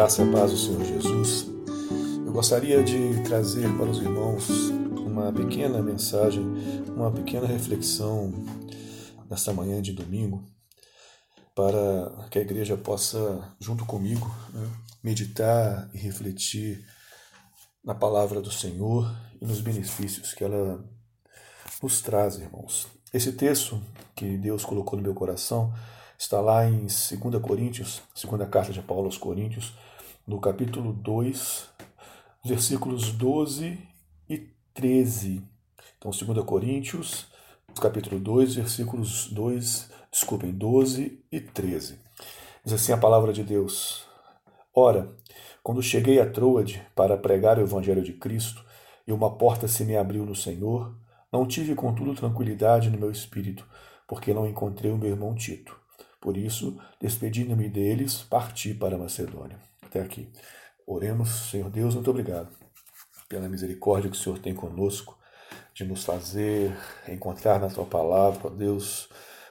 graça e paz do Senhor Jesus. Eu gostaria de trazer para os irmãos uma pequena mensagem, uma pequena reflexão nesta manhã de domingo, para que a igreja possa, junto comigo, né, meditar e refletir na palavra do Senhor e nos benefícios que ela nos traz, irmãos. Esse texto que Deus colocou no meu coração está lá em 2 Coríntios, segunda carta de Paulo aos Coríntios, no capítulo 2, versículos 12 e 13. Então, 2 Coríntios, capítulo 2, versículos 2, desculpem, 12 e 13. Diz assim a palavra de Deus: Ora, quando cheguei a Troade para pregar o evangelho de Cristo, e uma porta se me abriu no Senhor, não tive, contudo, tranquilidade no meu espírito, porque não encontrei o meu irmão Tito. Por isso, despedindo-me deles, parti para Macedônia. Até aqui. Oremos, Senhor Deus, muito obrigado pela misericórdia que o Senhor tem conosco, de nos fazer encontrar na Tua palavra, ó Deus,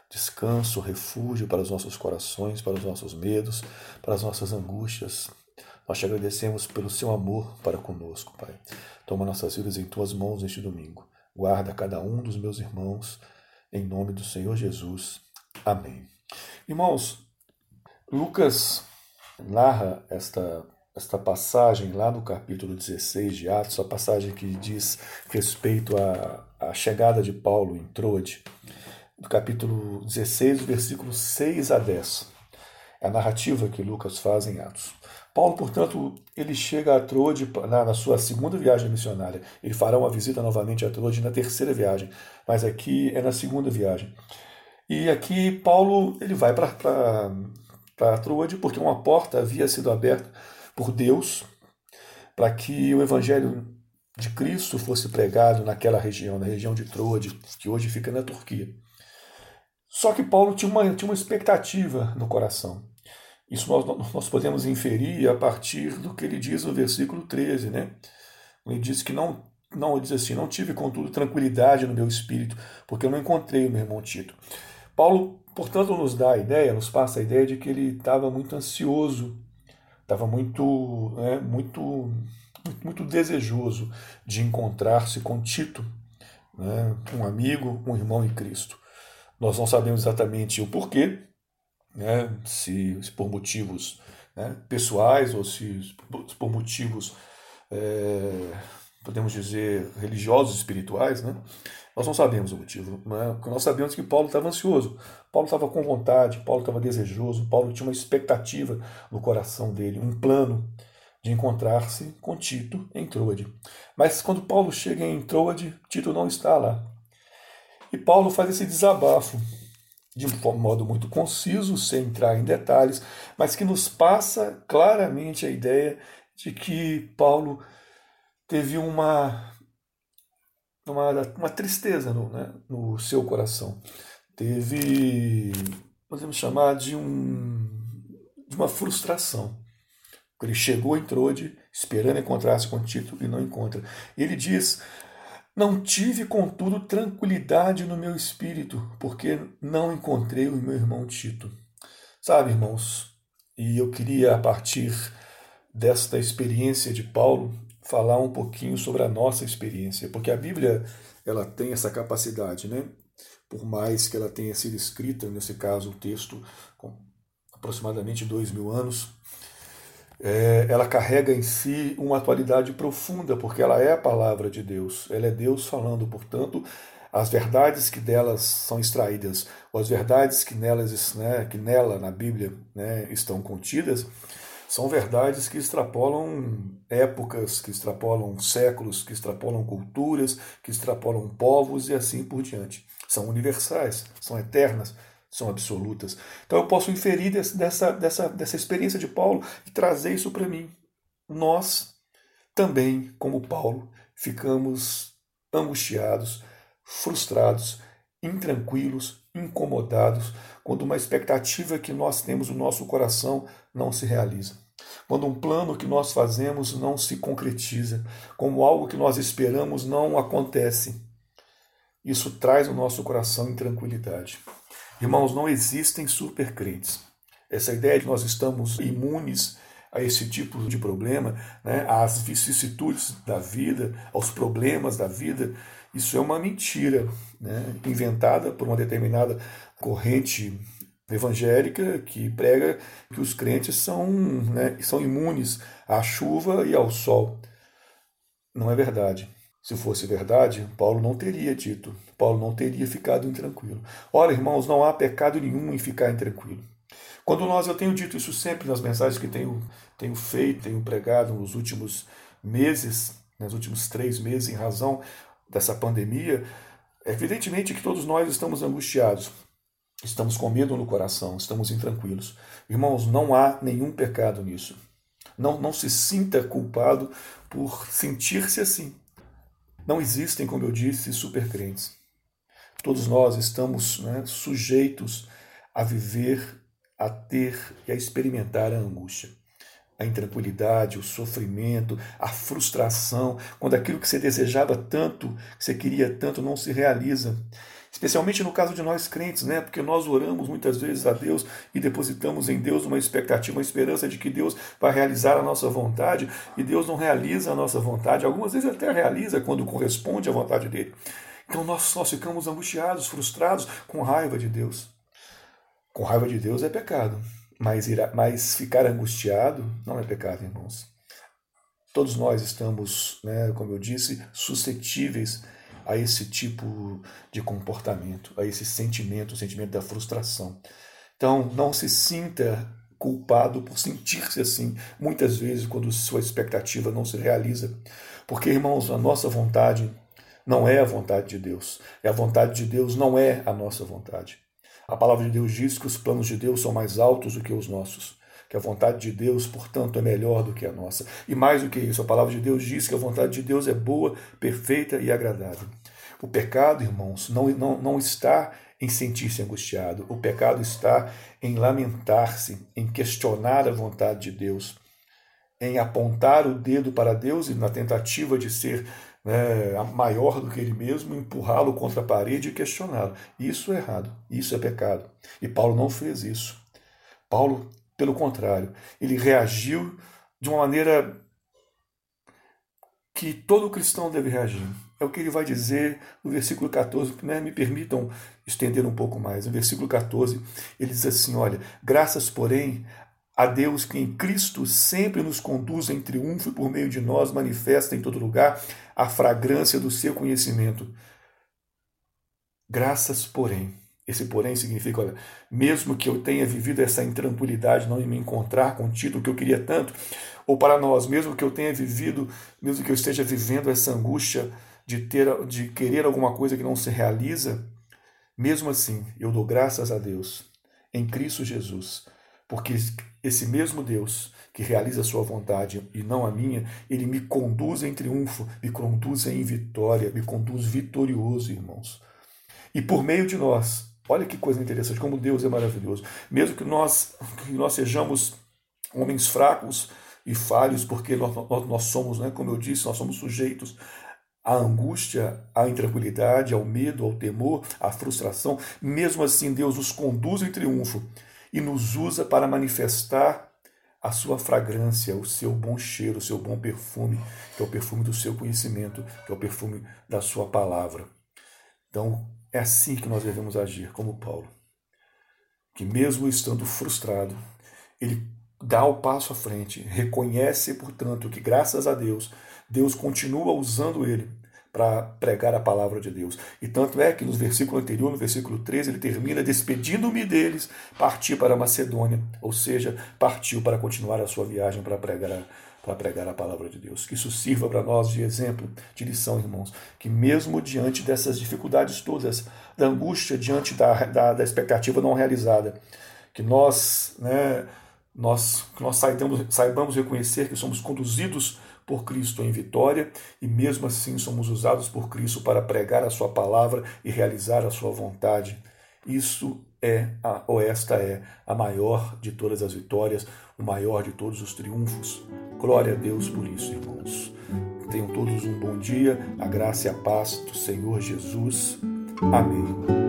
descanso, refúgio para os nossos corações, para os nossos medos, para as nossas angústias. Nós te agradecemos pelo seu amor para conosco, Pai. Toma nossas vidas em tuas mãos neste domingo. Guarda cada um dos meus irmãos, em nome do Senhor Jesus. Amém. Irmãos, Lucas narra esta, esta passagem lá no capítulo 16 de Atos, a passagem que diz respeito à, à chegada de Paulo em Troade, do capítulo 16, versículos 6 a 10. É a narrativa que Lucas faz em Atos. Paulo, portanto, ele chega a Troade na, na, sua segunda viagem missionária. Ele fará uma visita novamente a Troade na terceira viagem, mas aqui é na segunda viagem. E aqui Paulo ele vai para Troade porque uma porta havia sido aberta por Deus para que o evangelho de Cristo fosse pregado naquela região, na região de Troade, que hoje fica na Turquia. Só que Paulo tinha uma, tinha uma expectativa no coração. Isso nós, nós podemos inferir a partir do que ele diz no versículo 13, né? Ele diz que não, não diz assim, não tive contudo tranquilidade no meu espírito, porque eu não encontrei o meu irmão Tito. Paulo, portanto, nos dá a ideia, nos passa a ideia de que ele estava muito ansioso, estava muito, né, muito, muito, desejoso de encontrar-se com Tito, né, um amigo, um irmão em Cristo. Nós não sabemos exatamente o porquê, né, se, se por motivos né, pessoais ou se por motivos, é, podemos dizer, religiosos, espirituais, né? Nós não sabemos o motivo, né? nós sabemos que Paulo estava ansioso, Paulo estava com vontade, Paulo estava desejoso, Paulo tinha uma expectativa no coração dele, um plano de encontrar-se com Tito em Troade. Mas quando Paulo chega em Troade, Tito não está lá. E Paulo faz esse desabafo de um modo muito conciso, sem entrar em detalhes, mas que nos passa claramente a ideia de que Paulo teve uma uma, uma tristeza no, né, no seu coração. Teve, podemos chamar de, um, de uma frustração. Ele chegou em Trode esperando encontrar-se com Tito e não encontra. Ele diz: Não tive, contudo, tranquilidade no meu espírito, porque não encontrei o meu irmão Tito. Sabe, irmãos, e eu queria, a partir desta experiência de Paulo, falar um pouquinho sobre a nossa experiência, porque a Bíblia ela tem essa capacidade, né? Por mais que ela tenha sido escrita, nesse caso, o texto com aproximadamente dois mil anos, é, ela carrega em si uma atualidade profunda, porque ela é a palavra de Deus, ela é Deus falando, portanto, as verdades que delas são extraídas, ou as verdades que nelas, né, que nela na Bíblia, né, estão contidas, são verdades que extrapolam épocas, que extrapolam séculos, que extrapolam culturas, que extrapolam povos e assim por diante. São universais, são eternas, são absolutas. Então eu posso inferir dessa, dessa, dessa experiência de Paulo e trazer isso para mim. Nós também, como Paulo, ficamos angustiados, frustrados, intranquilos, incomodados, quando uma expectativa que nós temos no nosso coração não se realiza. Quando um plano que nós fazemos não se concretiza, como algo que nós esperamos não acontece. Isso traz o nosso coração intranquilidade. Irmãos, não existem supercrentes. Essa ideia de nós estamos imunes a esse tipo de problema, né, às vicissitudes da vida, aos problemas da vida, isso é uma mentira né, inventada por uma determinada corrente evangélica que prega que os crentes são, né, são imunes à chuva e ao sol. Não é verdade. Se fosse verdade, Paulo não teria dito, Paulo não teria ficado intranquilo. Ora, irmãos, não há pecado nenhum em ficar intranquilo. Quando nós, eu tenho dito isso sempre nas mensagens que tenho, tenho feito, tenho pregado nos últimos meses, nos últimos três meses, em razão dessa pandemia, evidentemente que todos nós estamos angustiados, estamos com medo no coração, estamos intranquilos. Irmãos, não há nenhum pecado nisso. Não, não se sinta culpado por sentir-se assim. Não existem, como eu disse, supercrentes. Todos nós estamos né, sujeitos a viver, a ter e a experimentar a angústia, a intranquilidade, o sofrimento, a frustração, quando aquilo que você desejava tanto, que você queria tanto, não se realiza. Especialmente no caso de nós crentes, né? Porque nós oramos muitas vezes a Deus e depositamos em Deus uma expectativa, uma esperança de que Deus vai realizar a nossa vontade e Deus não realiza a nossa vontade. Algumas vezes até realiza quando corresponde à vontade dele. Então nós, nós ficamos angustiados, frustrados, com raiva de Deus. Com raiva de Deus é pecado, mas, mas ficar angustiado não é pecado, irmãos. Todos nós estamos, né, como eu disse, suscetíveis a esse tipo de comportamento, a esse sentimento, o sentimento da frustração. Então, não se sinta culpado por sentir-se assim, muitas vezes, quando sua expectativa não se realiza. Porque, irmãos, a nossa vontade não é a vontade de Deus. E a vontade de Deus não é a nossa vontade. A palavra de Deus diz que os planos de Deus são mais altos do que os nossos que a vontade de Deus, portanto, é melhor do que a nossa. E mais do que isso, a palavra de Deus diz que a vontade de Deus é boa, perfeita e agradável. O pecado, irmãos, não, não, não está em sentir-se angustiado. O pecado está em lamentar-se, em questionar a vontade de Deus, em apontar o dedo para Deus e, na tentativa de ser né, maior do que ele mesmo, empurrá-lo contra a parede e questioná-lo. Isso é errado, isso é pecado. E Paulo não fez isso. Paulo pelo contrário, ele reagiu de uma maneira que todo cristão deve reagir. É o que ele vai dizer no versículo 14, né? me permitam estender um pouco mais. No versículo 14, ele diz assim: Olha, graças, porém, a Deus que em Cristo sempre nos conduz em triunfo e por meio de nós manifesta em todo lugar a fragrância do seu conhecimento. Graças, porém. Esse porém significa, olha, mesmo que eu tenha vivido essa intranquilidade, não em me encontrar com o título que eu queria tanto, ou para nós, mesmo que eu tenha vivido, mesmo que eu esteja vivendo essa angústia de ter de querer alguma coisa que não se realiza, mesmo assim, eu dou graças a Deus em Cristo Jesus, porque esse mesmo Deus que realiza a sua vontade e não a minha, ele me conduz em triunfo, me conduz em vitória, me conduz vitorioso, irmãos. E por meio de nós, Olha que coisa interessante, como Deus é maravilhoso. Mesmo que nós, que nós sejamos homens fracos e falhos, porque nós, nós, nós somos, né, como eu disse, nós somos sujeitos à angústia, à intranquilidade, ao medo, ao temor, à frustração. Mesmo assim, Deus nos conduz em triunfo e nos usa para manifestar a sua fragrância, o seu bom cheiro, o seu bom perfume, que é o perfume do seu conhecimento, que é o perfume da sua palavra. Então, é assim que nós devemos agir, como Paulo, que mesmo estando frustrado, ele dá o passo à frente, reconhece, portanto, que graças a Deus, Deus continua usando ele para pregar a palavra de Deus. E tanto é que no versículo anterior, no versículo 13, ele termina despedindo-me deles, partir para Macedônia, ou seja, partiu para continuar a sua viagem para pregar a para pregar a palavra de Deus. Que isso sirva para nós de exemplo, de lição, irmãos. Que mesmo diante dessas dificuldades todas, da angústia diante da, da, da expectativa não realizada, que nós, né, nós, que nós saibamos, saibamos reconhecer que somos conduzidos por Cristo em vitória e mesmo assim somos usados por Cristo para pregar a sua palavra e realizar a sua vontade. Isso é, a, ou esta é, a maior de todas as vitórias, o maior de todos os triunfos. Glória a Deus por isso, irmãos. Tenham todos um bom dia, a graça e a paz do Senhor Jesus. Amém.